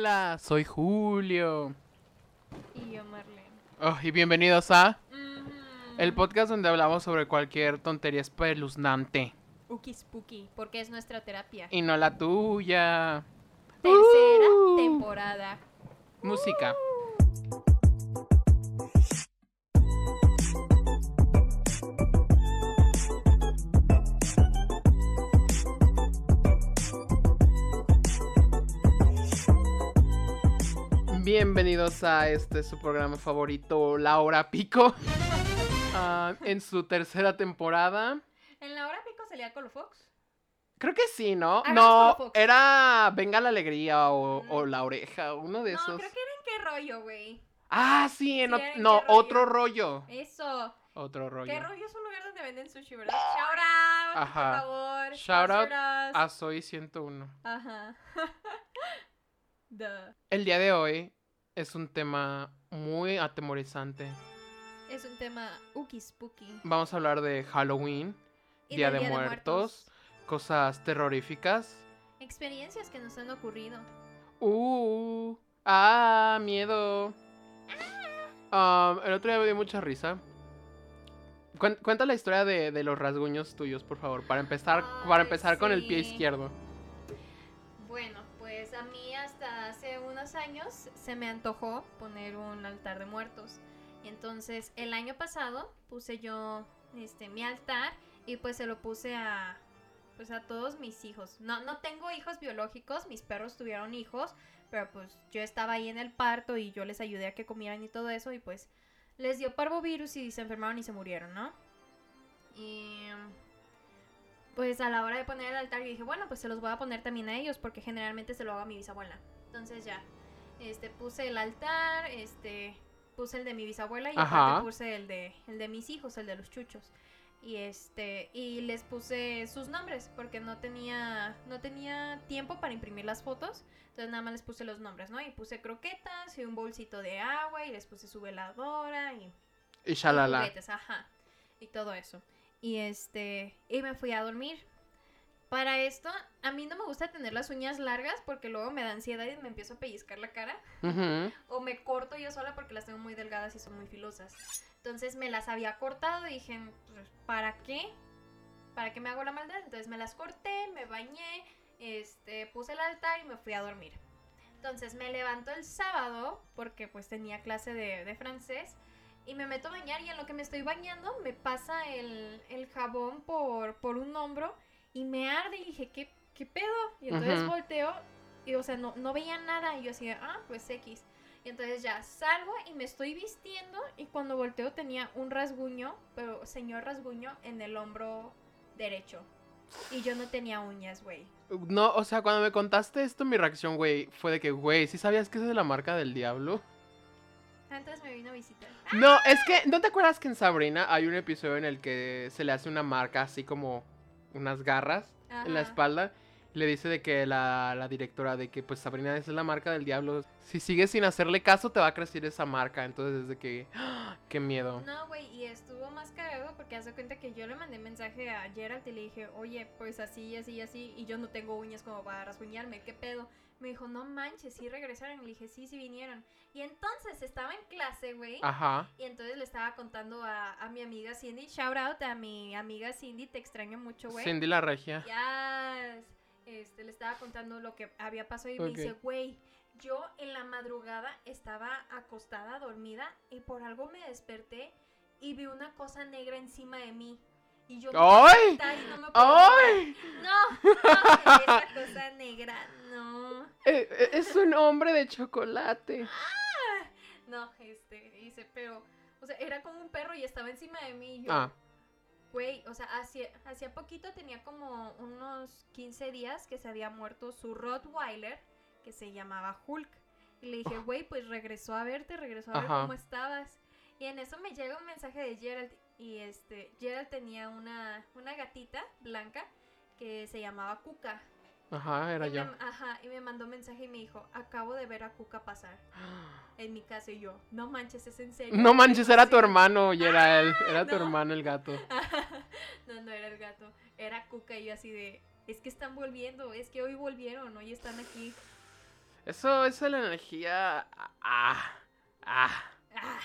Hola, soy Julio. Y yo, Marlene. Oh, y bienvenidos a el podcast donde hablamos sobre cualquier tontería espeluznante. Uki Spooky, porque es nuestra terapia. Y no la tuya. Tercera Uh. temporada. Música. Bienvenidos a este su programa favorito, La Hora Pico. Ah, en su tercera temporada. ¿En la hora pico salía Colofox? Creo que sí, ¿no? Hagamos No, era Venga la Alegría o, Mm. o La Oreja, uno de No, esos. creo que era en qué rollo, güey. Ah, sí, en Sí, en no, rollo. otro rollo. Eso. Otro rollo. ¿Qué rollo es un lugar donde venden sushi, verdad? Shout out, Ajá. por favor. Shout out. A Soy 101. Ajá. Duh. El día de hoy es un tema muy atemorizante. Es un tema Uki Spooky. Vamos a hablar de Halloween, Y Día, de, muertos, cosas terroríficas. Experiencias que nos han ocurrido. Uh, ah, miedo. Um, el otro día me dio mucha risa. Cuen- Cuenta la historia de, de los rasguños tuyos, por favor, para empezar, para empezar con el pie izquierdo. Unos años se me antojó poner un altar de muertos. Entonces el año pasado puse yo este mi altar y pues se lo puse a pues a todos mis hijos. No no tengo hijos biológicos, mis perros tuvieron hijos, pero pues yo estaba ahí en el parto y yo les ayudé a que comieran y todo eso y pues les dio parvovirus y se enfermaron y se murieron, ¿no? Y pues a la hora de poner el altar yo dije, bueno, pues se los voy a poner también a ellos porque generalmente se lo hago a mi bisabuela. Entonces ya, este, puse el altar, este, puse el de mi bisabuela y Ajá. aparte puse el de, el de mis hijos, el de los chuchos. Y este, y les puse sus nombres porque no tenía, no tenía tiempo para imprimir las fotos. Entonces nada más les puse los nombres, ¿no? Y puse croquetas y un bolsito de agua y les puse su veladora y Y y shalala. juguetes, ajá. Y todo eso. Y este, y me fui a dormir. Para esto, a mí no me gusta tener las uñas largas porque luego me da ansiedad y me empiezo a pellizcar la cara. O me corto yo sola porque las tengo muy delgadas y son muy filosas. Entonces me las había cortado y dije, pues, ¿para qué? ¿Para qué me hago la maldad? Entonces me las corté, me bañé, este, puse el altar y me fui a dormir. Entonces me levanto el sábado porque pues tenía clase de, de francés y me meto a bañar y en lo que me estoy bañando me pasa el, el jabón por, por un hombro y me arde y dije, ¿qué, qué pedo? Y entonces volteo y o sea, no, no veía nada y yo así, ah, pues X. Y entonces ya salgo y me estoy vistiendo y cuando volteo tenía un rasguño, pero señor rasguño en el hombro derecho. Y yo no tenía uñas, güey. No, o sea, cuando me contaste esto, mi reacción, güey, fue de que, güey, ¿sí sabías que esa es la marca del diablo? Entonces me vino a visitar. No, es que, ¿no te acuerdas que en Sabrina hay un episodio en el que se le hace una marca así como unas garras en la espalda? Le dice de que la, la directora de que pues Sabrina es la marca del diablo. Si sigues sin hacerle caso te va a crecer esa marca. Entonces desde que... ¡ah! ¡Qué miedo! No, güey, y estuvo más cagado porque hace cuenta que yo le mandé mensaje a Gerald y le dije, oye, pues así, así, así, y yo no tengo uñas como para rasguñarme, ¿qué pedo? Me dijo, no manches, sí regresaron. Y le dije, sí, sí vinieron. Y entonces estaba en clase, güey. Ajá. Y entonces le estaba contando a, a mi amiga Cindy, shout out a mi amiga Cindy, te extraño mucho, güey. Cindy la regia. Ya, este, le estaba contando lo que había pasado y me Ok. dice, güey, yo en la madrugada estaba acostada, dormida, y por algo me desperté y vi una cosa negra encima de mí. Y yo me ¡Ay! no me ¡Ay! No, no, esa cosa negra, no. Eh, eh, Es un hombre de chocolate. No, este, dice, pero, o sea, era como un perro y estaba encima de mí y yo, Ah, Güey, o sea, hacía, hacía poquito tenía como unos 15 días que se había muerto su Rottweiler, que se llamaba Hulk. Y le dije, güey, pues regresó a verte, regresó a ver Ajá. cómo estabas. Y en eso me llega un mensaje de Gerald. Y este, Gerald tenía una, una gatita blanca que se llamaba Cuca. Ajá, era y yo. me, ajá, y me mandó un mensaje y me dijo, acabo de ver a Cuca pasar en mi casa. Y yo, no manches, es en serio. No manches, era tu hermano y era él. Era tu no. hermano el gato. no, no era el gato, era Cuca y yo así de, es que están volviendo, es que hoy volvieron, hoy están aquí. Eso, eso es la energía. Ah, ah. Ah,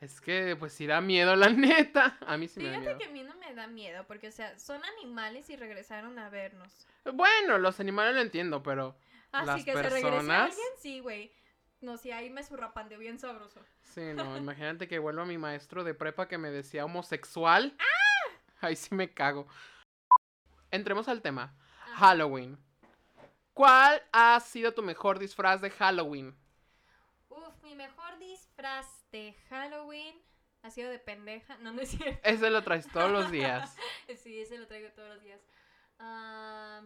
Es que, pues sí da miedo, la neta. A mí sí me da fíjate miedo. que a mí no me da miedo, porque, o sea, son animales y regresaron a vernos. Bueno, los animales lo entiendo, pero. Así Las que se regrese personas- alguien, sí, güey. No, sí, ahí me surrapandeo bien sabroso. Sí, no, imagínate que vuelva mi maestro de prepa que me decía homosexual. Ahí sí me cago. Entremos al tema. Halloween. ¿Cuál ha sido tu mejor disfraz de Halloween? Uf, mi mejor disfraz de Halloween ha sido de pendeja. No, no es cierto. Ese lo traes todos los días. Sí, ese lo traigo todos los días. Ah,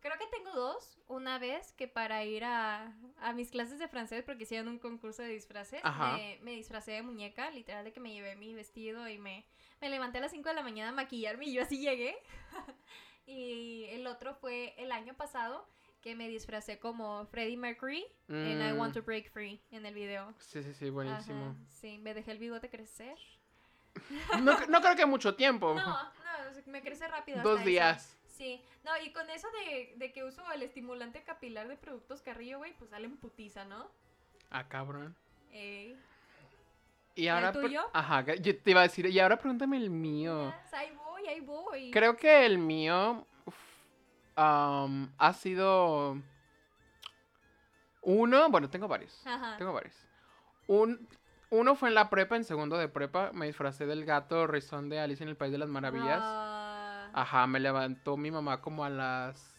creo que tengo dos. Una vez que para ir a, a mis clases de francés, porque hicieron un concurso de disfraces, me, me disfracé de muñeca, literal de que me llevé mi vestido y me, me levanté a las 5 de la mañana a maquillarme y yo así llegué. y el otro fue el año pasado que me disfracé como Freddie Mercury en I Want Mm, to Break Free en el video. Sí, sí, sí, buenísimo. Ajá, sí, me dejé el bigote crecer. No, no creo que mucho tiempo. No, no, me crece rápido. Dos eso. días. Sí, no, y con eso de, de que uso el estimulante capilar de productos Carrillo, güey, pues salen putiza, ¿no? Ah, cabrón. Ey. Y el ahora. pre- tuyo? Ajá, yo te iba a decir, y ahora pregúntame el mío. Yes, ahí voy, ahí voy. Creo que el mío uf, am, ha sido uno, bueno, tengo varios. Ajá. Tengo varios. Un, uno fue en la prepa, en segundo de prepa, me disfracé del gato rizón de Alicia en el País de las Maravillas. Ah, Ajá, me levantó mi mamá como a las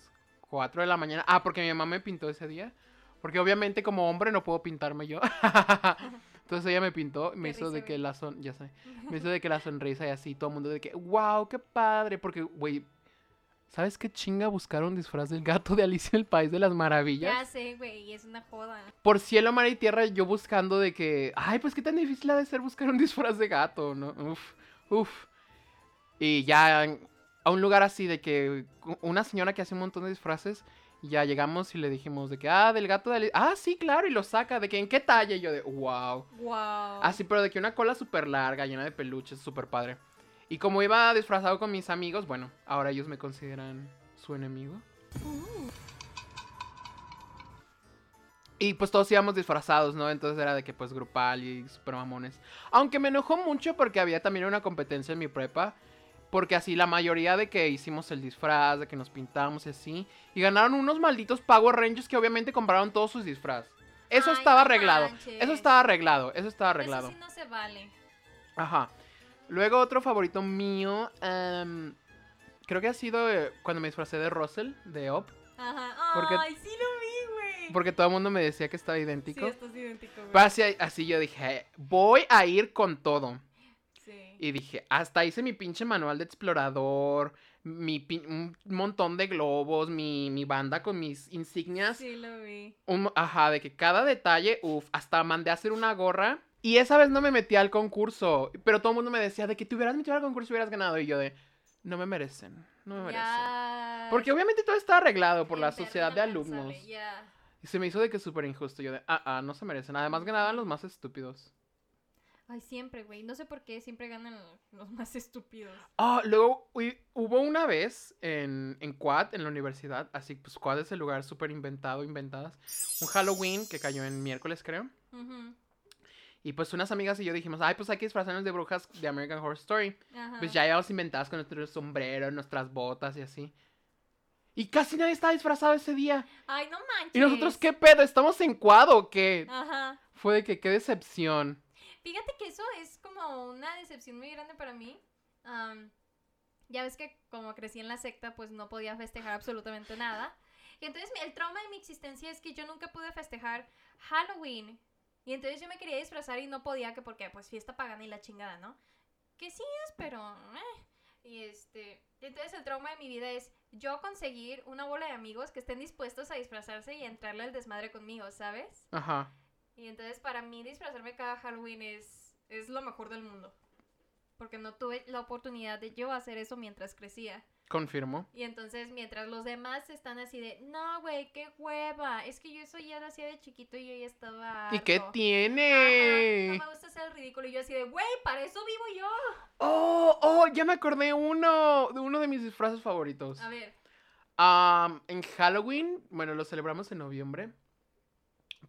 4 de la mañana. Ah, porque mi mamá me pintó ese día. Porque obviamente como hombre no puedo pintarme yo. Entonces ella me pintó, me hizo de que la son, ya sé, me hizo de que la sonrisa y así, todo el mundo de que, wow, qué padre, porque, güey, ¿sabes qué chinga buscar un disfraz del gato de Alicia en el País de las Maravillas? Ya sé, güey, es una joda. Por cielo, mar y tierra, yo buscando de que, ay, pues qué tan difícil ha de ser buscar un disfraz de gato, ¿no? Uf, uf. Y ya a un lugar así de que una señora que hace un montón de disfraces, ya llegamos y le dijimos de que, ah, del gato de Alicia. Ah, sí, claro, y lo saca, de que en qué talla, y yo de, wow. Wow. Así, pero de que una cola súper larga, llena de peluches, súper padre. Y como iba disfrazado con mis amigos, bueno, ahora ellos me consideran su enemigo. Y pues todos íbamos disfrazados, ¿no? Entonces era de que pues grupal y super mamones. Aunque me enojó mucho porque había también una competencia en mi prepa. Porque así la mayoría de que hicimos el disfraz, de que nos pintamos y así. Y ganaron unos malditos Power Rangers que obviamente compraron todos sus disfraz. Eso Ay, estaba arreglado. manches. Eso estaba arreglado. Eso estaba arreglado. Eso sí no se vale. Ajá. Luego otro favorito mío. em, creo que ha sido eh, cuando me disfracé de Russell, de Op. Ajá. Porque- Ay, sí lo vi, güey. Porque todo el mundo me decía que estaba Sí, idéntico. estás idéntico, güey. Pero así, así yo dije, voy a ir con todo. Sí. Y dije, hasta hice mi pinche manual de explorador, mi pin- un montón de globos, mi, mi banda con mis insignias. Sí lo vi. Un- ajá, de que cada detalle, uff, hasta mandé a hacer una gorra. Y esa vez no me metí al concurso, pero todo el mundo me decía de que te hubieras metido al concurso y hubieras ganado. Y yo de, no me merecen, no me merecen. Porque obviamente todo está arreglado por El la sociedad de alumnos. Y se me hizo de que súper injusto. Yo de, ah, ah, no se merecen. Además ganaban los más estúpidos. Ay, siempre, güey. No sé por qué siempre ganan los más estúpidos. Ah, luego hu- hubo una vez en, en Quad, en la universidad, así pues Quad es el lugar súper inventado, inventadas, un Halloween que cayó en miércoles creo, Ujú. Y pues unas amigas y yo dijimos, ay pues hay que disfrazarnos de brujas de American Horror Story, Ajá. pues ya íbamos inventadas con nuestro sombrero, nuestras botas y así. Y casi nadie estaba disfrazado ese día. Ay, no manches. Y nosotros, ¿qué pedo? ¿Estamos en Quad o qué? Ajá. Fue de que, qué decepción. Fíjate que eso es como una decepción muy grande para mí. Ya ves que como crecí en la secta, pues no podía festejar absolutamente nada. Y entonces el trauma de mi existencia es que yo nunca pude festejar Halloween. Y entonces yo me quería disfrazar y no podía, que porque pues fiesta pagana y la chingada, ¿no? Que sí es, pero... eh. Y este... entonces el trauma de mi vida es yo conseguir una bola de amigos que estén dispuestos a disfrazarse y a entrarle al desmadre conmigo, ¿sabes? Ajá. Y entonces para mí disfrazarme cada Halloween es, es lo mejor del mundo. Porque no tuve la oportunidad de yo hacer eso mientras crecía. Confirmo. Y entonces mientras los demás están así de, no, güey, qué hueva. Es que yo eso ya lo hacía de chiquito y yo ya estaba... ¿Y qué harto". tiene? Ajá, no me gusta hacer el ridículo. Y yo así de, güey, para eso vivo yo. Oh, oh, ya me acordé uno de uno de mis disfraces favoritos. A ver. Am, en Halloween, bueno, lo celebramos en noviembre,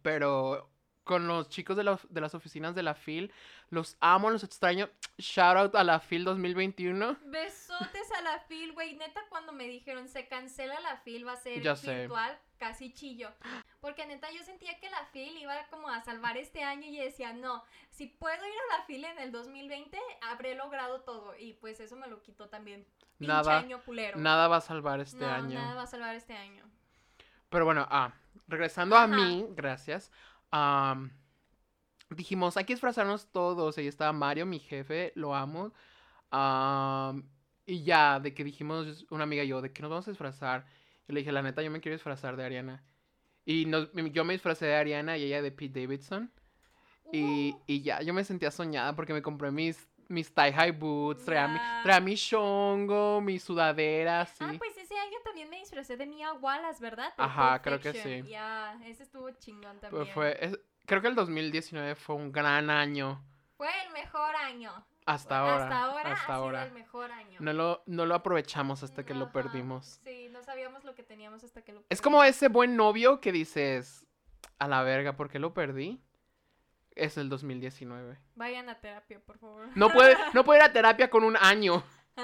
pero con los chicos de, la- de las oficinas de la FIL, los amo, los extraño. Shout out a la FIL 2021. Besotes la fil, güey. Neta, cuando me dijeron se cancela la fil, va a ser Ya sé. virtual, casi chillo. Porque neta, yo sentía que la fil iba como a salvar este año y decía, no, si puedo ir a la fil en el 2020, habré logrado todo. Y pues eso me lo quitó también. Pinche Nada, año culero. nada va a salvar este no, año. nada va a salvar este año. Pero bueno, ah, regresando a Ajá. mí, gracias. am, dijimos, hay que disfrazarnos todos. Ahí estaba Mario, mi jefe, lo amo. am, y ya, de que dijimos, una amiga y yo, de que nos vamos a disfrazar. Yo le dije, la neta, yo me quiero disfrazar de Ariana. Y nos- yo me disfracé de Ariana y ella de Pete Davidson. Y, y ya, yo me sentía soñada porque me compré mis, mis tie-high boots, traía, mi, traía mi shongo, mi sudadera, así. Ah, pues ese año también me disfracé de Mia Wallace, ¿verdad? De Ajá, creo que sí. Ya, ese estuvo chingón Pues también. fue, es- creo que el 2019 fue un gran año. Fue el mejor año. Hasta ahora. Hasta ahora hasta ha ahora. sido el mejor año. No lo, no lo aprovechamos hasta que lo perdimos. Sí, no sabíamos lo que teníamos hasta que lo Es como perdimos. ese buen novio que dices, a la verga, ¿por qué lo perdí? Es el 2019. Vayan a terapia, por favor. No puede, no puede ir a terapia con un año.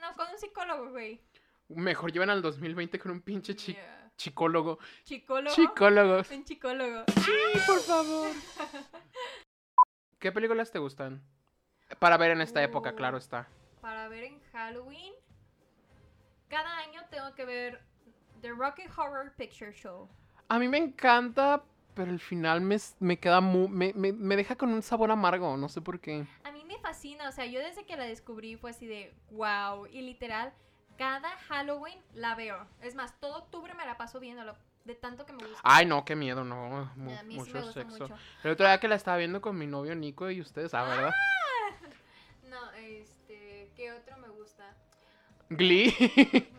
No, con un psicólogo, güey. Mejor llevan al 2020 con un pinche chi- Yeah. chicólogo. ¿Chicólogo? Chicólogos. Un chicólogo. Sí, por favor. ¿Qué películas te gustan? Para ver en esta época, claro está. Para ver en Halloween, cada año tengo que ver The Rocky Horror Picture Show. A mí me encanta, pero el final me, me queda muy... Me, me- me deja con un sabor amargo, no sé por qué. A mí me fascina, o sea, yo desde que la descubrí fue así de wow. Y literal, cada Halloween la veo. Es más, todo octubre me la paso viéndolo. De tanto que me gusta. Ay, no, qué miedo, no. mu- a mí sí mucho me gusta sexo. mucho. El otro día que la estaba viendo con mi novio Nico y ustedes, ah, ¿verdad? Glee.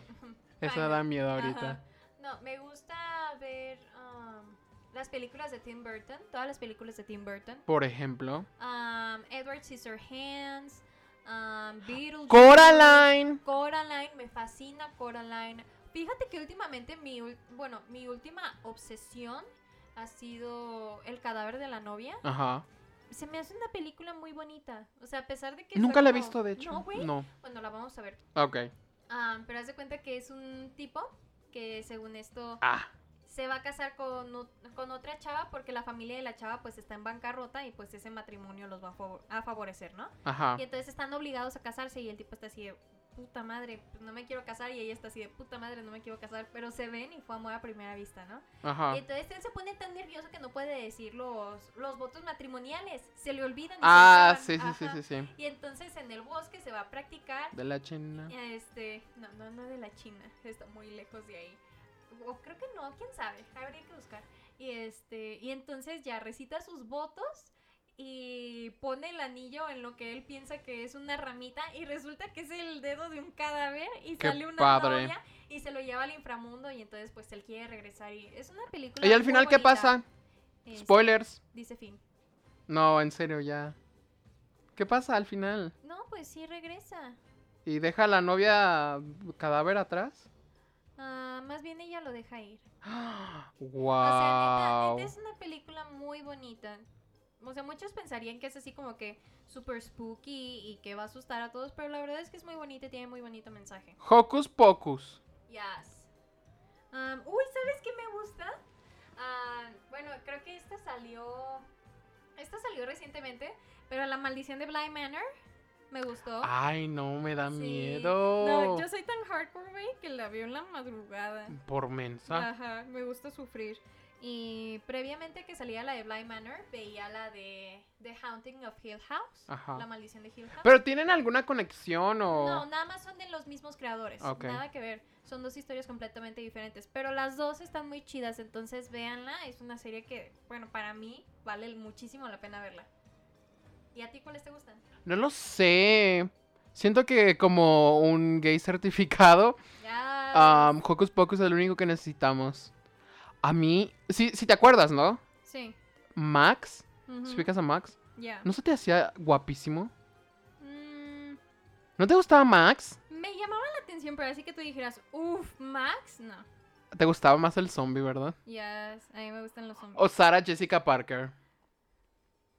Eso da miedo ahorita. Ajá. No, me gusta ver um, las películas de Tim Burton, todas las películas de Tim Burton. Por ejemplo. Um, Edward Scissorhands, um, Beetlejuice. Coraline. Coraline, me fascina Coraline. Fíjate que últimamente mi, bueno, mi última obsesión ha sido El cadáver de la novia. Ajá. Se me hace una película muy bonita. O sea, a pesar de que... Nunca la he visto, de hecho. No, güey. No. Bueno, la vamos a ver. Ok. Ah, pero haz de cuenta que es un tipo que según esto Ah. se va a casar con, con otra chava porque la familia de la chava pues está en bancarrota y pues ese matrimonio los va a, favor- a favorecer, ¿no? Ajá. Y entonces están obligados a casarse y el tipo está así de puta madre, pues, no me quiero casar y ella está así de puta madre, no me quiero casar, pero se ven y fue amor a primera vista, ¿no? Ajá. Y entonces él se pone tan nervioso que no puede decir los, los votos matrimoniales, se le olvidan. Ah, sí, sí, sí, sí, sí. Y entonces en el bosque se va a practicar De la china. este, no, no, no de la China, está muy lejos de ahí. O creo que no, quién sabe, habría que buscar. Y este, y entonces ya recita sus votos y pone el anillo en lo que él piensa que es una ramita y resulta que es el dedo de un cadáver y Qué sale una padre. novia y se lo lleva al inframundo y entonces pues él quiere regresar y es una película ¿Y al final qué pasa? Este, Spoilers. dice fin. No, en serio, ya. ¿Qué pasa al final? No, pues sí regresa. ¿Y deja a la novia cadáver atrás? Ah, más bien ella lo deja ir. ¡Wow! O sea, neta, neta es una película muy bonita. O sea, muchos pensarían que es así como que super spooky y que va a asustar a todos, pero la verdad es que es muy bonita y tiene muy bonito mensaje. Hocus Pocus. Yes. Um, uy, ¿sabes qué me gusta? Ah, bueno, creo que esta salió. Esta salió recientemente, pero La Maldición de Bly Manor me gustó. Ay, no, me da Sí. miedo. No, yo soy tan hardcore, que la veo en la madrugada. Por mensa. Ajá, me gusta sufrir. Y previamente que salía la de Bly Manor, veía la de The Haunting of Hill House. Ajá. La maldición de Hill House. ¿Pero tienen alguna conexión o...? No, nada más son de los mismos creadores. Ok. Nada que ver. Son dos historias completamente diferentes. Pero las dos están muy chidas. Entonces véanla. Es una serie que, bueno, para mí vale muchísimo la pena verla. ¿Y a ti cuáles te gustan? No lo sé. Siento que como un gay certificado, Ya. um, Hocus Pocus es lo único que necesitamos. A mí... Sí, sí te acuerdas, ¿no? sí. Max. ¿Se ubicas a Max? Ya. ¿No se te hacía guapísimo? Mm, ¿No te gustaba Max? me llamaba la atención atención, pero así que tú dijeras, uff, Max, no. Te gustaba más el zombie, ¿verdad? Yes, a mí me gustan los zombies. O Sarah Jessica Parker.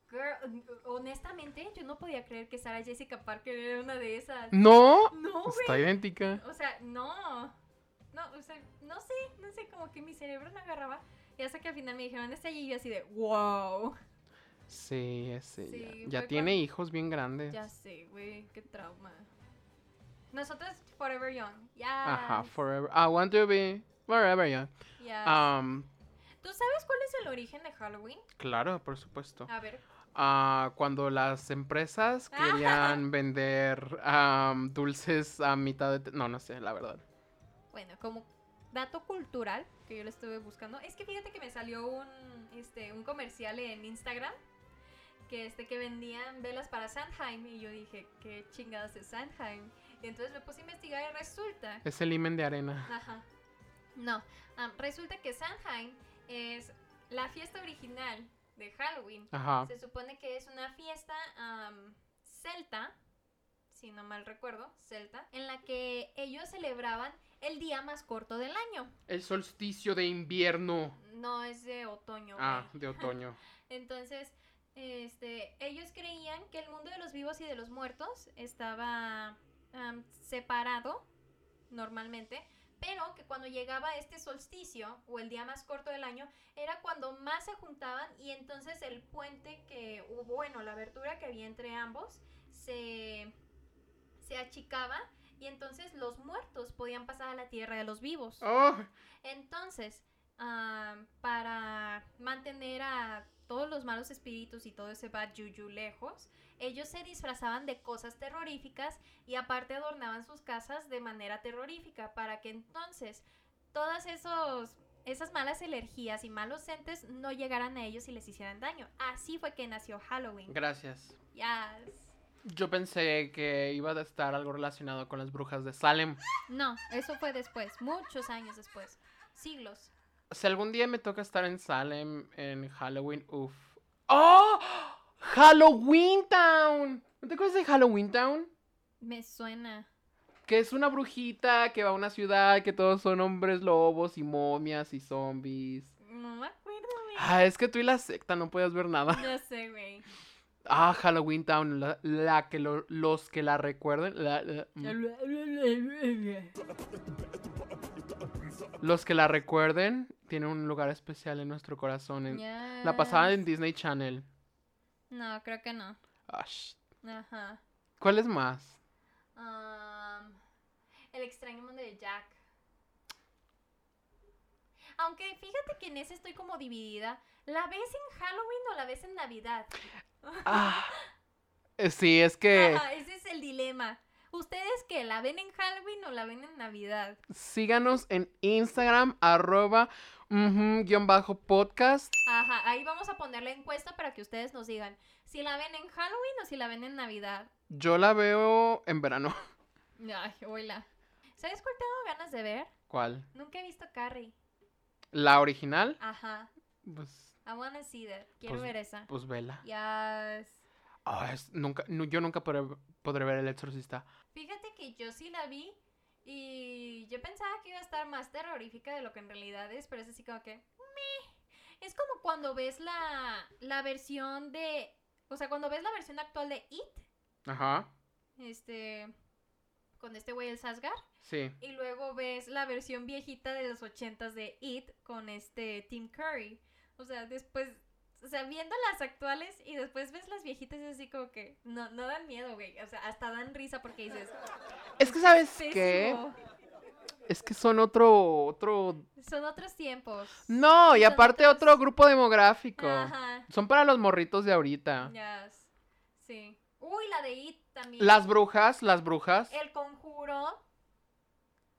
Girl, honestamente, yo no podía creer que Sarah Jessica Parker era una de esas. No, No, está güey. idéntica. O sea, no. No, o sea, no sé, no sé, como que mi cerebro no agarraba. Y hasta que al final me dijeron, este allí, y yo así de, wow. Sí, sí, ya- ya, tiene cuando- hijos bien grandes. Ya sé, güey, qué trauma. Nosotros, forever young. Ya. Ajá, forever. I want to be forever young. Um, ¿Tú sabes cuál es el origen de Halloween? claro, por supuesto. A ver. Ah, cuando las empresas querían vender am, dulces a mitad de... No, no sé, la verdad. Bueno, como dato cultural que yo le estuve buscando, es que fíjate que me salió un, este, un comercial en Instagram que, este, que vendían velas para Sandheim y yo dije, ¿qué chingados es Sandheim? Y entonces me puse a investigar y resulta Es el imen de arena. Ajá. No, resulta que Samhain es la fiesta original de Halloween. Ajá. Se supone que es una fiesta am, celta, si no mal recuerdo, celta, en la que ellos celebraban el día más corto del año. El solsticio de invierno. No es de otoño. Ah, güey. de otoño. Entonces, este, ellos creían que el mundo de los vivos y de los muertos estaba separado normalmente, pero que cuando llegaba este solsticio o el día más corto del año era cuando más se juntaban y entonces el puente que, o bueno, la abertura que había entre ambos se, se achicaba y entonces los muertos podían pasar a la tierra de los vivos. Oh, Entonces, ah, para mantener a todos los malos espíritus y todo ese bad juju lejos, ellos se disfrazaban de cosas terroríficas y aparte adornaban sus casas de manera terrorífica para que entonces todas esos esas malas energías y malos entes no llegaran a ellos y les hicieran daño. Así fue que nació Halloween. gracias. Yes. Yo pensé que iba a estar algo relacionado con las brujas de Salem. No, eso fue después, muchos años después, siglos. Si algún día me toca estar en Salem en Halloween, uff. ¡Oh! ¡Halloween Town! ¿No te acuerdas de Halloween Town? Me suena. Que es una brujita que va a una ciudad que todos son hombres lobos y momias y zombies. No me acuerdo, güey. Ah, es que tú y la secta no puedes ver nada. Ya sé, güey. Ah, Halloween Town, la, la que lo- los que la recuerden. la- la- mm. los que la recuerden tienen un lugar especial en nuestro corazón. en- La pasaban en Disney Channel. No, creo que no. Ash. Ajá. ¿Cuál es más? Am, el extraño mundo de Jack. Aunque fíjate que en ese estoy como dividida. ¿La ves en Halloween o la ves en Navidad? Ah. Sí, es que ese es el dilema. ¿Ustedes qué? ¿La ven en Halloween o la ven en Navidad? síganos en Instagram, arroba, guion bajo podcast. Ajá, ahí vamos a poner la encuesta para que ustedes nos digan si la ven en Halloween o si la ven en Navidad. Yo la veo en verano. Ay, hola. ¿Sabes cuál tengo ganas de ver? ¿Cuál? Nunca he visto Carrie. ¿La original? Ajá. Pues, I wanna see that. Quiero Pues- ver esa. pues vela. Yes. Ah, es- nunca, nu- yo nunca podré, podré ver El Exorcista. Fíjate que yo sí la vi y yo pensaba que iba a estar más terrorífica de lo que en realidad es, pero es así como que... meh. Es como cuando ves la, la versión de... O sea, cuando ves la versión actual de It, Ajá, este... Con este güey el Sasgar. sí. Y luego ves la versión viejita de los ochentas de It con este Tim Curry. O sea, después, o sea, viendo las actuales y después ves las viejitas y es así como que no, no dan miedo, güey. O sea, hasta dan risa porque dices, Es que, ¿sabes qué? Es que son otro, otro... Son otros tiempos. No, y Son aparte otros- otro grupo demográfico. Ajá. Son para los morritos de ahorita. Yes. Sí. Uy, la de It también. Las brujas, las brujas. El conjuro.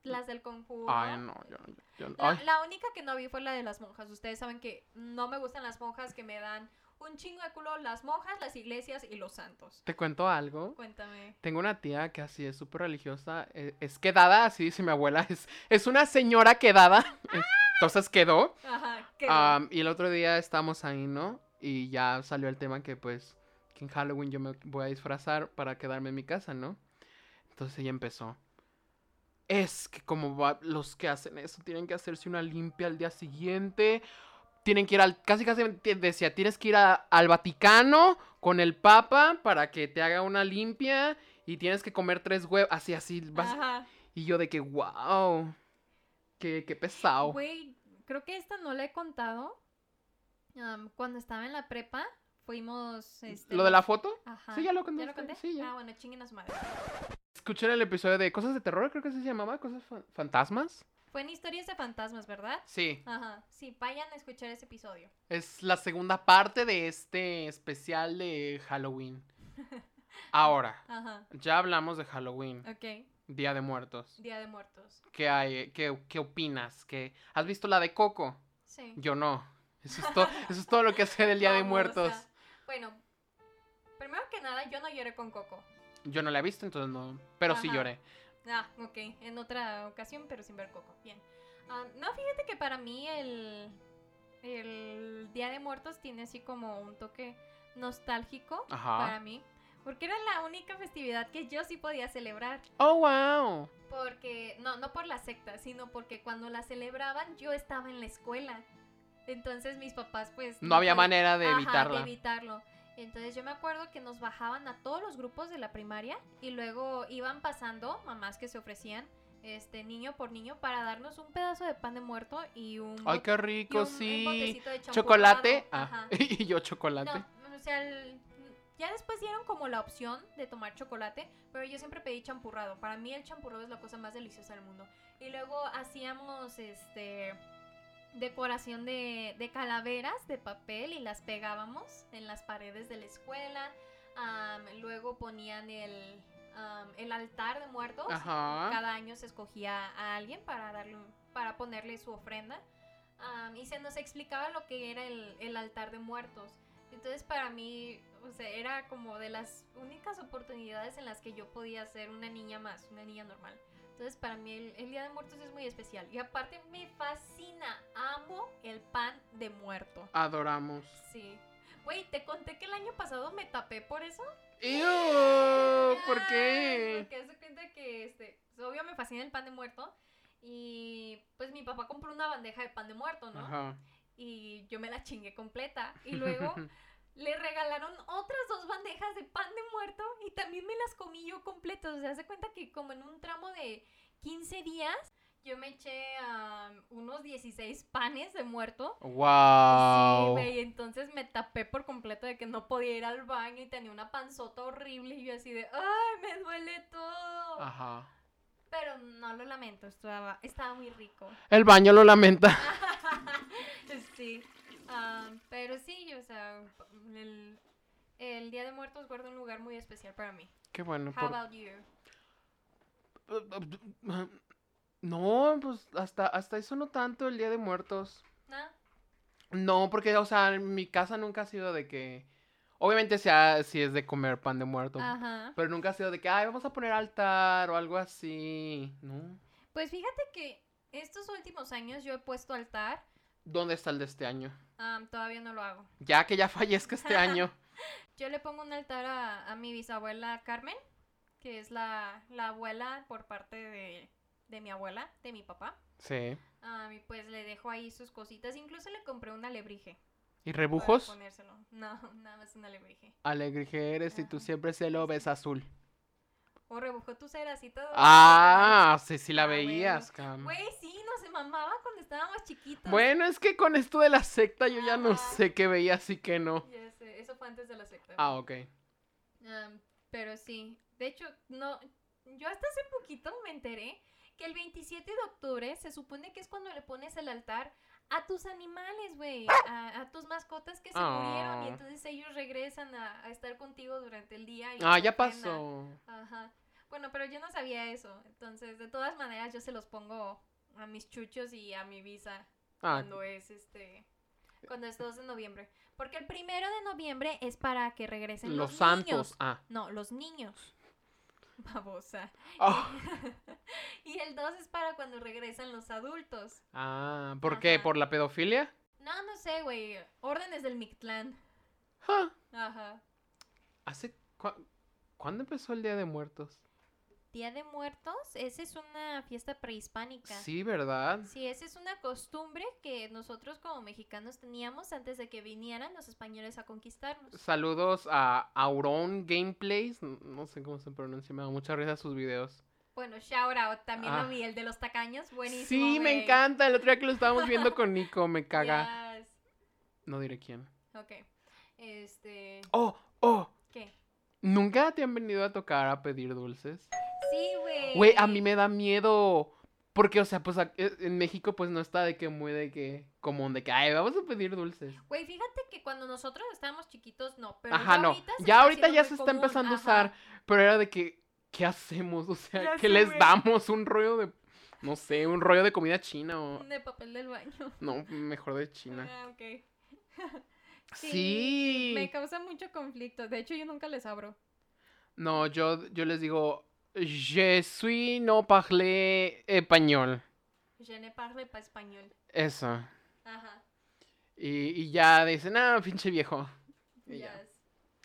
Las del conjuro. Ay, no, yo, yo- La, ay. la única que no vi fue la de las monjas. Ustedes saben que no me gustan las monjas que me dan un chingo de culo. Las monjas, las iglesias y los santos. ¿Te cuento algo? Cuéntame. Tengo una tía que así es súper religiosa. eh, Es quedada, así dice mi abuela. Es, es una señora quedada. Entonces quedó. Ajá. ¿qué? Am, y el otro día estábamos ahí, ¿no? Y ya salió el tema que pues que en Halloween yo me voy a disfrazar para quedarme en mi casa, ¿no? Entonces ella empezó. Es que como va- los que hacen eso tienen que hacerse una limpia al día siguiente. Tienen que ir al, casi casi decía, tienes que ir a- al Vaticano con el Papa para que te haga una limpia y tienes que comer tres huevos, así, así, vas- Ajá. y yo de que, wow, qué, qué pesado. Güey, creo que esta no la he contado. Cuando estaba en la prepa, fuimos. Este, ¿Lo de la foto? Ajá. Sí, ya lo ¿Ya contaste. lo conté? Sí, ya. Ah, bueno, chinguen a su madre. Escuché el episodio de Cosas de Terror, creo que se llamaba, Cosas fan- Fantasmas. Fue en Historias de Fantasmas, ¿verdad? Sí, Ajá. Sí, vayan a escuchar ese episodio. es la segunda parte de este especial de Halloween. Ahora, Ajá. ya hablamos de Halloween, Ok. Día de Muertos. Día de Muertos. ¿Qué hay? ¿Qué, qué opinas? ¿Qué... ¿Has visto la de Coco? Sí. Yo no. Eso es, eso es todo lo que sé del Día de Muertos. Bueno, primero que nada, yo no lloré con Coco. Yo no la he visto, entonces no. Pero sí lloré. Ah, ok. En otra ocasión, pero sin ver Coco. Bien. Ah, no, fíjate que para mí el, el Día de Muertos tiene así como un toque nostálgico Ajá. para mí. Porque era la única festividad que yo sí podía celebrar. Oh, wow. Porque, no, no por la secta, sino porque cuando la celebraban yo estaba en la escuela. Entonces mis papás pues... No había podían- manera de Ajá, evitarla. de evitarlo. Entonces yo me acuerdo que nos bajaban a todos los grupos de la primaria y luego iban pasando mamás que se ofrecían este niño por niño para darnos un pedazo de pan de muerto y un, Ay, qué rico, un- sí. de Chocolate. Ah, Ajá. y yo chocolate. No, o sea, el- ya después dieron como la opción de tomar chocolate, pero yo siempre pedí champurrado. Para mí el champurrado es la cosa más deliciosa del mundo. Y luego hacíamos este decoración de, de calaveras de papel y las pegábamos en las paredes de la escuela. Am, luego ponían el, am, el altar de muertos. Ajá. Cada año se escogía a alguien para darle para ponerle su ofrenda. Am, y se nos explicaba lo que era el, el altar de muertos. Entonces para mí, o sea, era como de las únicas oportunidades en las que yo podía ser una niña más, una niña normal. Entonces para mí el, el Día de Muertos es muy especial. Y aparte me fascina, amo el pan de muerto. Adoramos. Sí. Güey, ¿te conté que el año pasado me tapé por eso? ¡Ew! ¿Por Ay, qué? Porque se cuenta que, este, pues, obvio me fascina el pan de muerto. Y pues mi papá compró una bandeja de pan de muerto, ¿no? Ajá. Y yo me la chingué completa. Y luego le regalaron otras dos bandejas de pan de muerto y también me las comí yo completas. O sea, se cuenta que como en un tramo de 15 días, yo me eché unos 16 panes de muerto. Sí, wow. güey, entonces me tapé por completo de que no podía ir al baño y tenía una panzota horrible y yo así de, ¡ay, me duele todo! Ajá. Pero no lo lamento, estaba, estaba muy rico. El baño lo lamenta. sí, ah, pero sí, o sea, el, el Día de Muertos guarda un lugar muy especial para mí. Qué bueno. How por- about you? No, pues hasta, hasta eso no tanto el Día de Muertos. ¿No? No, porque, o sea, en mi casa nunca ha sido de que... Obviamente sea, si es de comer pan de muerto. Ajá. Pero nunca ha sido de que, ay, vamos a poner altar o algo así. ¿No? Pues fíjate que estos últimos años yo he puesto altar, ¿Dónde está el de este año? ah, todavía no lo hago. Ya que ya fallezca este año. Yo le pongo un altar a, a mi bisabuela Carmen, que es la, la abuela por parte de, de mi abuela, de mi papá. Sí. Ah, y pues le dejo ahí sus cositas. Incluso le compré un alebrije. ¿Y rebujos? ponérselo. No, nada más un alebrije. Alegre eres y tú siempre se lo ves azul. O rebujó tus ceras y todo. Ah, sí, sí la Ah, bueno. veías, Cam. Güey, sí, no se mamaba cuando estábamos chiquitos. Bueno, es que con esto de la secta yo ya no sé qué veía, así que no. Ya sé, eso fue antes de la secta. Ah, ok. Am, pero sí, de hecho, no, yo hasta hace poquito me enteré que el 27 de octubre se supone que es cuando le pones el altar a tus animales, güey, a, a tus mascotas que se murieron y Ah. entonces ellos regresan a, a estar contigo durante el día. y Ah, ya pasó. Ajá. Bueno, pero yo no sabía eso, entonces de todas maneras yo se los pongo a mis chuchos y a mi visa Ah, cuando es este cuando es 2 de noviembre, porque el primero de noviembre es para que regresen los los, santos. niños. Ah. No, los niños. Babosa. Ah, y el 2 es para cuando regresan los adultos. Ah, ¿por qué? ¿Por la pedofilia? No, no sé, güey. Órdenes del Mictlán. Ah, Ajá. ¿Hace cua- ¿Cuándo empezó el Día de Muertos? Día de Muertos, esa es una fiesta prehispánica. Sí, ¿verdad? Sí, esa es una costumbre que nosotros como mexicanos teníamos antes de que vinieran los españoles a conquistarnos. Saludos a Auron Gameplays. No sé cómo se pronuncia, me da mucha risa sus videos. Bueno, shout out, también Ah. lo vi, el de los tacaños, buenísimo. Sí, me encanta. El otro día que lo estábamos viendo con Nico, me caga. Yes. No diré quién. Ok. Este. Oh, oh. ¿Qué? ¿Nunca te han venido a tocar a pedir dulces? Sí, güey. Güey, a mí me da miedo. Porque, o sea, pues e- en México pues no está de que muy de que común, de que, ay, vamos a pedir dulces. Güey, fíjate que cuando nosotros estábamos chiquitos, no. Pero Ajá, ya no. ahorita se Ya está ahorita ya se está empezando a usar. Pero era de que, ¿qué hacemos? O sea, Ya ¿qué les damos? ¿Un rollo de, no sé, un rollo de comida china o... De papel del baño. No, mejor de China. Ah, ok. Sí. Me causa mucho conflicto. De hecho, yo nunca les abro. No, yo, yo les digo, je suis no parle español. Je ne parle pas español. Eso. Ajá. Y, y ya dicen, ah, pinche viejo. Y ya.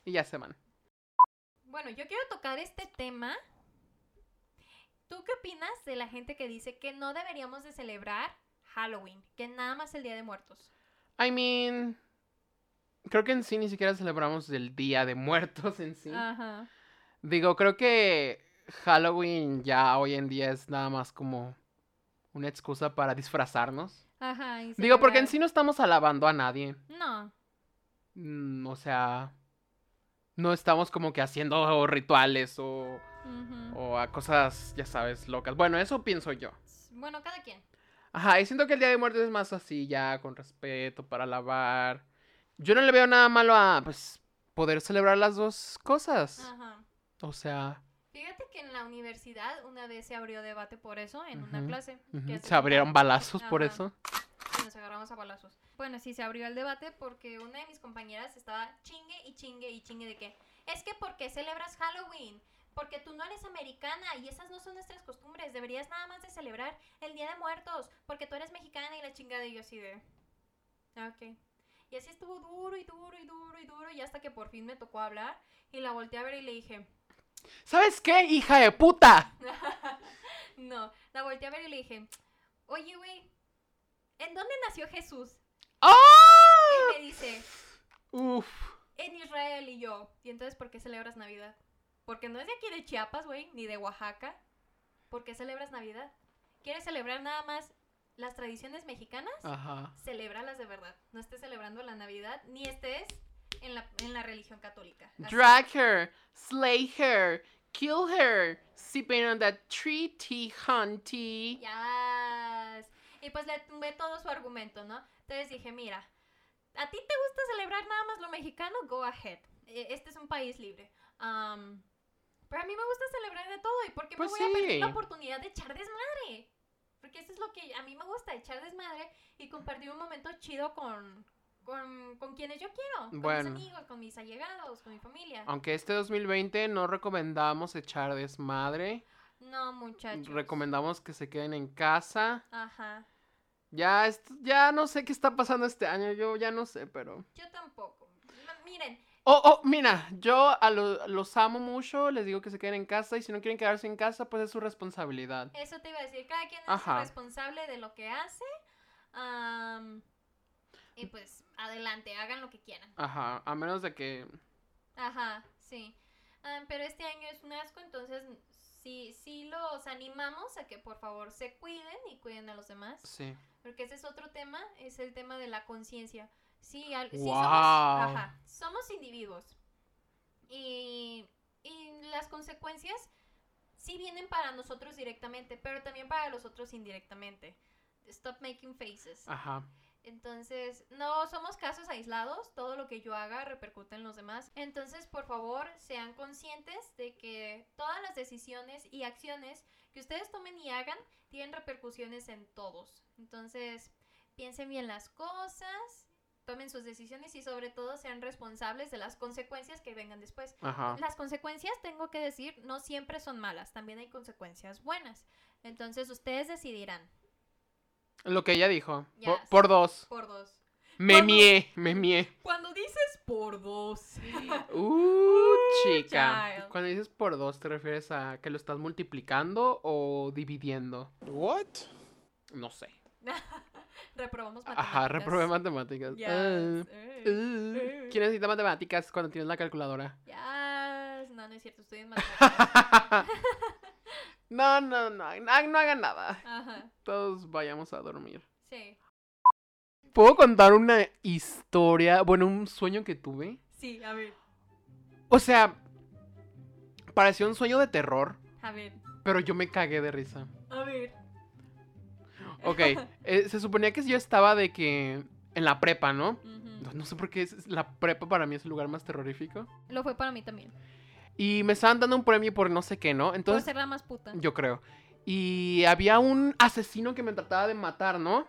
Y ya se van. Bueno, yo quiero tocar este tema. ¿Tú qué opinas de la gente que dice que no deberíamos de celebrar Halloween? Que nada más el Día de Muertos. I mean, creo que en sí ni siquiera celebramos el Día de Muertos en sí. Ajá. Digo, creo que Halloween ya hoy en día es nada más como una excusa para disfrazarnos. Ajá. y Digo, porque en sí no estamos alabando a nadie. No. Mm, o sea, no estamos como que haciendo rituales o, o a cosas, ya sabes, locas. Bueno, eso pienso yo. Bueno, cada quien. Ajá, y siento que el Día de Muertos es más así, ya, con respeto, para alabar. Yo no le veo nada malo a, pues, poder celebrar las dos cosas. Ajá. O sea, Fíjate que en la universidad una vez se abrió debate por eso en una Ujú, clase. que ujú, hace se abrieron balazos por eso. y nos agarramos a balazos. Bueno, sí, se abrió el debate porque una de mis compañeras estaba chingue y chingue y chingue de que es que ¿por qué celebras Halloween? Porque tú no eres americana y esas no son nuestras costumbres. Deberías nada más de celebrar el Día de Muertos porque tú eres mexicana y la chingada y yo así de... "Ah, Ok. Y así estuvo duro y duro y duro y duro y hasta que por fin me tocó hablar y la volteé a ver y le dije... ¿Sabes qué, hija de puta? no, la volteé a ver y le dije, oye, güey, ¿en dónde nació Jesús? ¡Ah! Y me dice, Uf. en Israel y yo. ¿Y entonces por qué celebras Navidad? Porque no es de aquí de Chiapas, güey, ni de Oaxaca. ¿Por qué celebras Navidad? ¿Quieres celebrar nada más las tradiciones mexicanas? Ajá. Celébralas de verdad. No estés celebrando la Navidad, ni estés en la, en la religión católica. Así. Drag her, slay her, kill her, sipping on that tree tea hunty. Yes. Y pues le tumbé todo su argumento, ¿no? Entonces dije, mira, ¿a ti te gusta celebrar nada más lo mexicano? Go ahead. Eh, Este es un país libre. Am, pero a mí me gusta celebrar de todo. ¿Y por qué Pues me voy a perder sí. la oportunidad de echar desmadre? Porque eso es lo que a mí me gusta, echar desmadre y compartir un momento chido con, con, con quienes yo quiero. Con Bueno. mis amigos, con mis allegados, con mi familia. Aunque este 2020 no recomendamos echar desmadre, No, muchachos. recomendamos que se queden en casa. Ajá. Ya, ya no sé qué está pasando este año, yo ya no sé, pero... Yo tampoco. Miren, Oh, oh, mira, yo a lo- los amo mucho, les digo que se queden en casa y si no quieren quedarse en casa, pues es su responsabilidad. Eso te iba a decir, cada quien es responsable de lo que hace. am, y pues, adelante, hagan lo que quieran. Ajá, a menos de que... Ajá, sí. Am, pero este año es un asco, entonces sí, sí los animamos a que por favor se cuiden y cuiden a los demás. Sí. Porque ese es otro tema, es el tema de la conciencia. Sí, al- sí somos, ajá, somos individuos. Y, y las consecuencias sí vienen para nosotros directamente, pero también para los otros indirectamente. Stop making faces. Ajá. Entonces, no somos casos aislados, todo lo que yo haga repercute en los demás. Entonces, por favor, sean conscientes de que todas las decisiones y acciones que ustedes tomen y hagan tienen repercusiones en todos. Entonces, piensen bien las cosas, tomen sus decisiones y sobre todo sean responsables de las consecuencias que vengan después. Ajá. Las consecuencias, tengo que decir, no siempre son malas, también hay consecuencias buenas. Entonces, ustedes decidirán Lo que ella dijo. Por, Yes. por dos. por dos. Me Cuando- mié, me mié. Cuando dices por dos. Uh, chica. child. Cuando dices por dos, ¿te refieres a que lo estás multiplicando o dividiendo? What? No sé. Reprobamos matemáticas. Ajá, reprobé matemáticas. Yes. Eh, uh. eh. ¿Quién necesita matemáticas cuando tienes la calculadora? Yes. No, no es cierto, estoy en matemáticas. No, no, no, no, no hagan nada. Ajá, Todos vayamos a dormir. sí. ¿Puedo contar una historia? Bueno, un sueño que tuve. Sí, a ver, O sea, pareció un sueño de terror, a ver, pero yo me cagué de risa. a ver. Ok, eh, se suponía que yo estaba de que en la prepa, ¿no? No sé por qué es- la prepa para mí es el lugar más terrorífico. Lo fue para mí también. Y me estaban dando un premio por no sé qué, ¿no? Por Entonces, ser la más puta. yo creo. Y había un asesino que me trataba de matar, ¿no?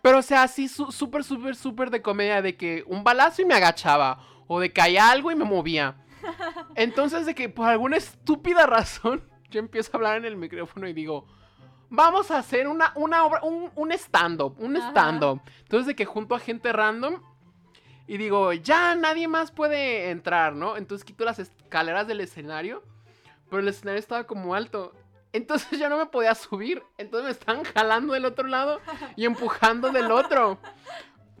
Pero, o sea, así súper, súper, súper de comedia, de que un balazo y me agachaba, o de caía algo y me movía. Entonces, de que por alguna estúpida razón, yo empiezo a hablar en el micrófono y digo, vamos a hacer una, una obra, un, stand-up, un stand-up. Entonces, de que junto a gente random y digo, ya nadie más puede entrar, ¿no? Entonces quito las escaleras del escenario, pero el escenario estaba como alto. Entonces yo no me podía subir. Entonces me estaban jalando del otro lado y empujando del otro.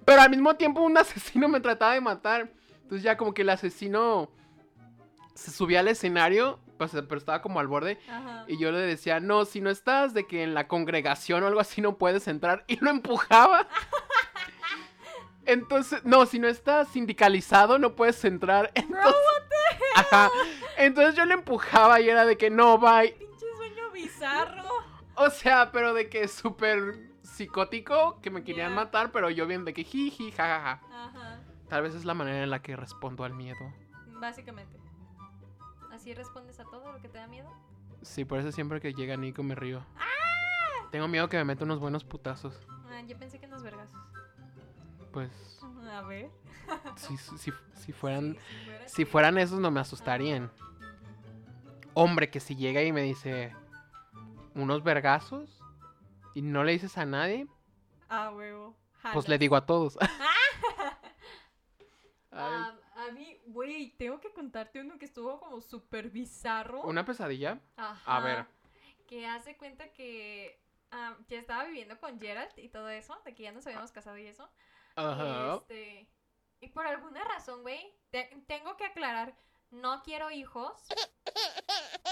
Pero al mismo tiempo un asesino me trataba de matar. Entonces ya como que el asesino se subía al escenario, pues, pero estaba como al borde. Ajá. Y yo le decía, no, si no estás de que en la congregación o algo así no puedes entrar. Y lo empujaba. Entonces, no, si no estás sindicalizado no puedes entrar. Entonces, ajá. Entonces yo le empujaba y era de que no, bye. Pinche sueño bizarro. O sea, pero de que súper psicótico, que me querían matar, pero yo bien de que jiji, jajaja. Ajá. Tal vez es la manera en la que respondo al miedo. Básicamente. ¿Así respondes a todo lo que te da miedo? Sí, por eso siempre que llega Nico me río. Tengo miedo que me meta unos buenos putazos. Ah, yo pensé que en los vergazos. Pues, A ver. si, si, si fueran... Sí, si fuera Si así. fueran esos no me asustarían. Hombre, que si llega y me dice unos vergazos y no le dices a nadie, Ah, huevo. pues le digo a todos. Ah, a mí, güey, tengo que contarte uno que estuvo como súper bizarro. ¿Una pesadilla? Ajá. A ver. Que hace cuenta que ah, ya estaba viviendo con Gerald y todo eso, de que ya nos habíamos casado y eso. Ajá. Este, y por alguna razón, güey, te- tengo que aclarar, no quiero hijos.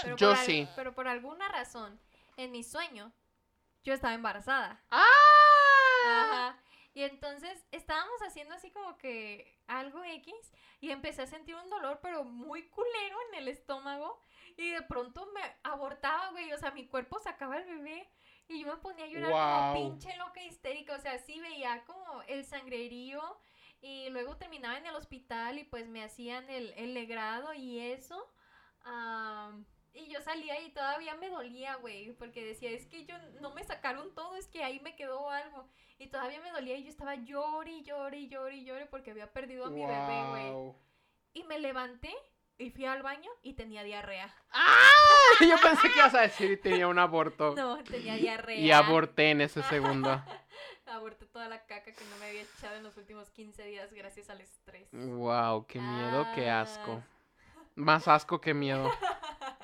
Pero Yo por sí. Pero por alguna razón, en mi sueño, yo estaba embarazada. ¡Ah! Ajá. Y entonces estábamos haciendo así como que algo X y empecé a sentir un dolor pero muy culero en el estómago y de pronto me abortaba, güey, o sea, mi cuerpo sacaba el bebé y yo me ponía a llorar Guau. como pinche loca histérica, o sea, sí veía como el sangrerío y luego terminaba en el hospital y pues me hacían el, el legrado y eso. am, y yo salía y todavía me dolía, güey, porque decía, es que yo no me sacaron todo, es que ahí me quedó algo. Y todavía me dolía y yo estaba llore y llore y llore y llore porque había perdido a mi bebé, güey. Y me levanté y fui al baño y tenía diarrea. ¡Ah! Yo pensé que ibas a decir y tenía un aborto. No, tenía diarrea. Y aborté en ese segundo. Aborté toda la caca que no me había echado en los últimos 15 días gracias al estrés. Wow, qué miedo, qué asco. Ah. Más asco que miedo.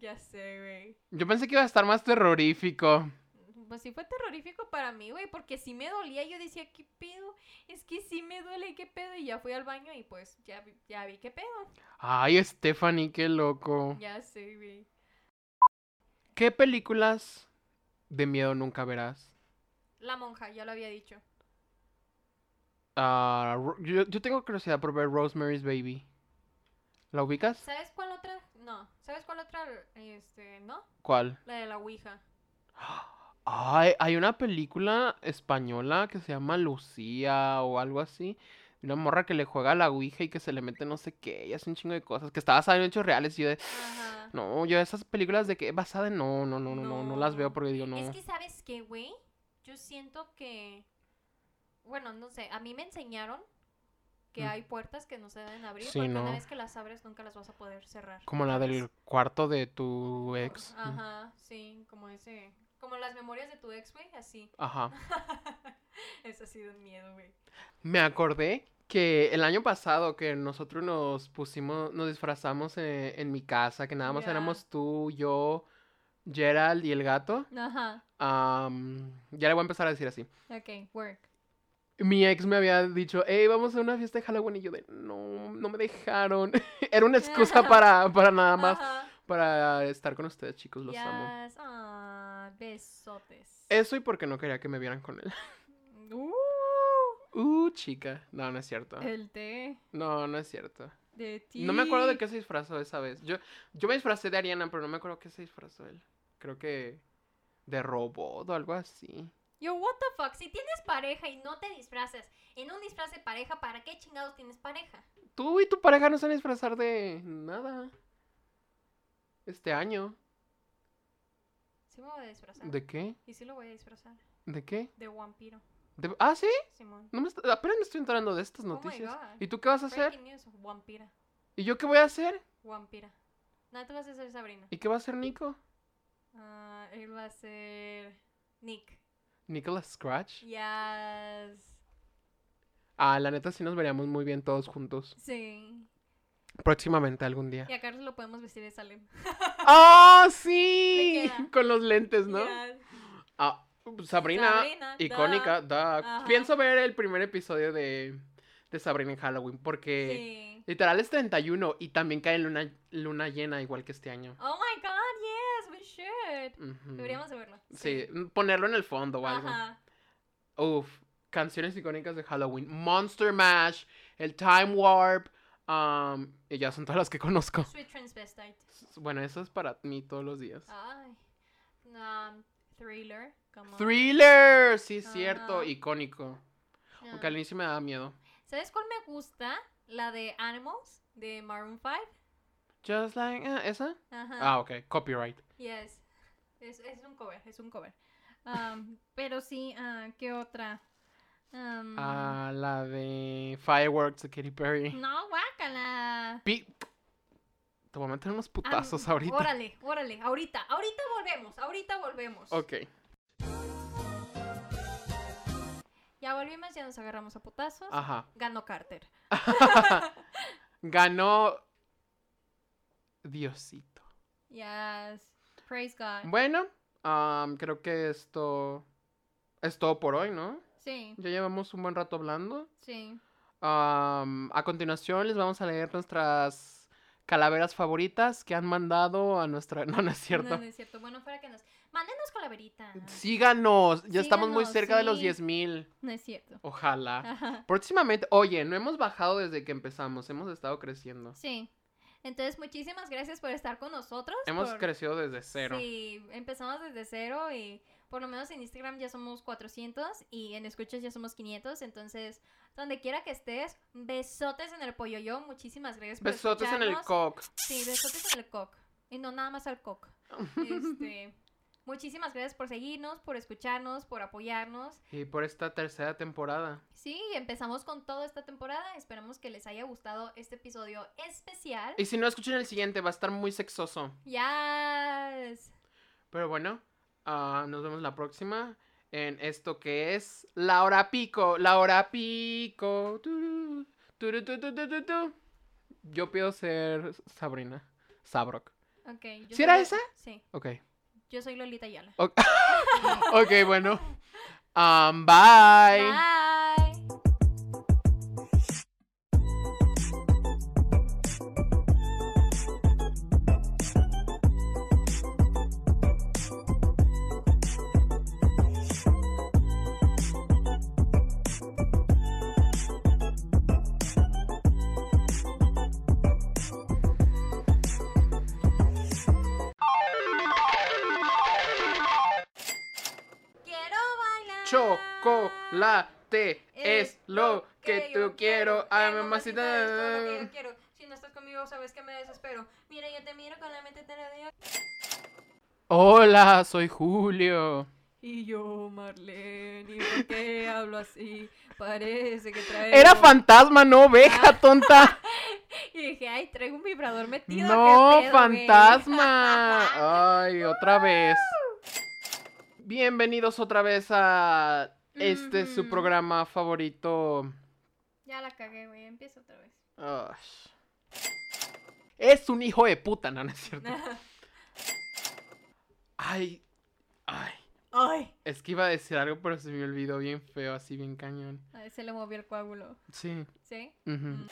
Ya sé, güey. Yo pensé que iba a estar más terrorífico. Pues sí fue terrorífico para mí, güey, porque sí me dolía. Yo decía, ¿qué pedo? Es que sí me duele, ¿qué pedo? Y ya fui al baño y pues ya, vi- ya vi qué pedo. Ay, Stephanie, qué loco. Ya sé, güey. ¿Qué películas de miedo nunca verás? La monja, ya lo había dicho. Ah, Ro- yo, yo tengo curiosidad por ver Rosemary's Baby. ¿La ubicas? ¿Sabes cuál otra? No. ¿Sabes cuál otra? Este, ¿no? ¿Cuál? La de la Ouija. Ay, hay una película española que se llama Lucía o algo así. Una morra que le juega a la Ouija y que se le mete no sé qué y hace un chingo de cosas. Que está basada en hechos reales y yo de... Ajá. No, yo esas películas de que basada en... No, no, no, no, no, no las veo porque digo no. Es que, ¿sabes qué, güey? Yo siento que. Bueno, no sé. A mí me enseñaron que Mm. hay puertas que no se deben abrir. Sí, porque no. una vez que las abres, nunca las vas a poder cerrar. Como la vez. del cuarto de tu ex. Ajá, sí, como ese. Como las memorias de tu ex, güey, así. Ajá. Eso ha sido un miedo, güey. Me acordé que el año pasado que nosotros nos pusimos, nos disfrazamos en, en mi casa, que nada más éramos tú, yo, Gerald y el gato. Ajá. am, ya le voy a empezar a decir así. Ok, work. Mi ex me había dicho, hey, vamos a una fiesta de Halloween. Y yo de, no, no me dejaron. Era una excusa para, para nada más, Ajá. para estar con ustedes, chicos, los amo. Yes. Ah, besotes. Eso y porque no quería que me vieran con él. Uh, Uh, chica. No, no es cierto. el té No, no es cierto. de ti. No me acuerdo de qué se disfrazó esa vez. Yo, yo me disfracé de Ariana, pero no me acuerdo qué se disfrazó él. Creo que de robot o algo así. Yo, what the fuck, si tienes pareja y no te disfrazas en un disfraz de pareja, ¿para qué chingados tienes pareja? Tú y tu pareja no se van a disfrazar de nada. Este año. Sí me voy a disfrazar. ¿De qué? Y sí lo voy a disfrazar. ¿De qué? De vampiro. De- Ah, sí. Simón. No me Apenas me estoy enterando de estas Oh my noticias. God. ¿Y tú qué vas a hacer? News, vampira. ¿Y yo qué voy a hacer? Vampira. No, tú vas a ser Sabrina. ¿Y qué va a hacer Nico? Ah, él va a ser Nick. Nicholas Scratch. Yes. Ah, la neta sí nos veríamos muy bien todos juntos. Sí. Próximamente algún día. Y a Carlos lo podemos vestir de Salem. ¡Oh, sí! Con los lentes, ¿no? Yes. Ah, Sabrina, Sabrina, icónica, da. Ajá. Pienso ver el primer episodio de, de Sabrina en Halloween porque Sí. literal es 31 y también cae en luna, luna llena igual que este año. Oh my god, yes, we should. Deberíamos de verlo. Sí, ponerlo en el fondo o algo. Ajá. Uf, canciones icónicas de Halloween. Monster Mash, el Time Warp, um, y ya son todas las que conozco. Sweet Transvestite. Bueno, eso es para mí todos los días. Ay. Um, thriller. Thriller, sí cierto, Ajá. icónico. Ah. Aunque al inicio me daba miedo. ¿Sabes cuál me gusta? La de Animals de Maroon 5. Just like, ah, ¿esa? Ajá. Ah, ok, copyright. Yes. Es, es un cover, es un cover. Um, pero sí, ah, ¿qué otra? Um, Ah, la de Fireworks de Katy Perry. No, guácala. Pi- Te voy a meter unos putazos ahorita. Órale, órale, ahorita, ahorita volvemos, ahorita volvemos. Ok. Ya volvimos, ya nos agarramos a putazos. Ajá. Ganó Carter. Ganó Diosito. Yes. Praise God. Bueno, creo que esto es todo por hoy, ¿no? Sí, Ya llevamos un buen rato hablando. sí. Am, a continuación les vamos a leer nuestras calaveras favoritas que han mandado a nuestra... No, no es cierto. No, no es cierto. Bueno, fuera que nos. Mándenos calaverita. Síganos, ya estamos muy cerca de los sí. 10.000. No es cierto. Ojalá. Ajá. Próximamente, oye, no hemos bajado desde que empezamos, hemos estado creciendo. Sí. Entonces, muchísimas gracias por estar con nosotros. Hemos por- crecido desde cero. Sí, empezamos desde cero y por lo menos en Instagram ya somos 400 y en escuchas ya somos 500. Entonces, donde quiera que estés, besotes en el pollo yo. Muchísimas gracias por Besotes en el cock. Sí, besotes en el cock. Y no nada más al cock. Este, muchísimas gracias por seguirnos, por escucharnos, por apoyarnos. Y por esta tercera temporada. Sí, empezamos con toda esta temporada. Esperamos que les haya gustado este episodio especial. Y si no escuchan el siguiente, va a estar muy sexoso. Yes. Pero bueno, ah, nos vemos la próxima en esto que es La Hora Pico. La Hora Pico. Turu, turu. Yo pido ser Sabrina. Sabrok. Ok. ¿Sí era esa? Sí. Ok. Yo soy Lolita Yala. Ok, ok, bueno. Um, bye. Bye. Chocolate es lo que yo tú quiero. Ay, mamacita. mamacita, es todo lo que yo quiero. Si no estás conmigo, sabes que me desespero. Mira, yo te miro con la mente te lo digo. Hola, soy Julio. Y yo, Marlene, ¿y por qué hablo así? Parece que traigo... Era fantasma, no oveja, tonta. Y dije, ay, traigo un vibrador metido. No, ¿qué pedo, güey?" fantasma. Ay, otra vez. Bienvenidos otra vez a este su Ujú. programa favorito Ya la cagué, güey. Empieza otra vez. Ay. Es un hijo de puta, no, no es cierto. Ay. Ay. ¡Ay! Es que iba a decir algo, pero se me olvidó bien feo, así bien cañón. A ver, se le movió el coágulo. Sí. ¿Sí? Mm.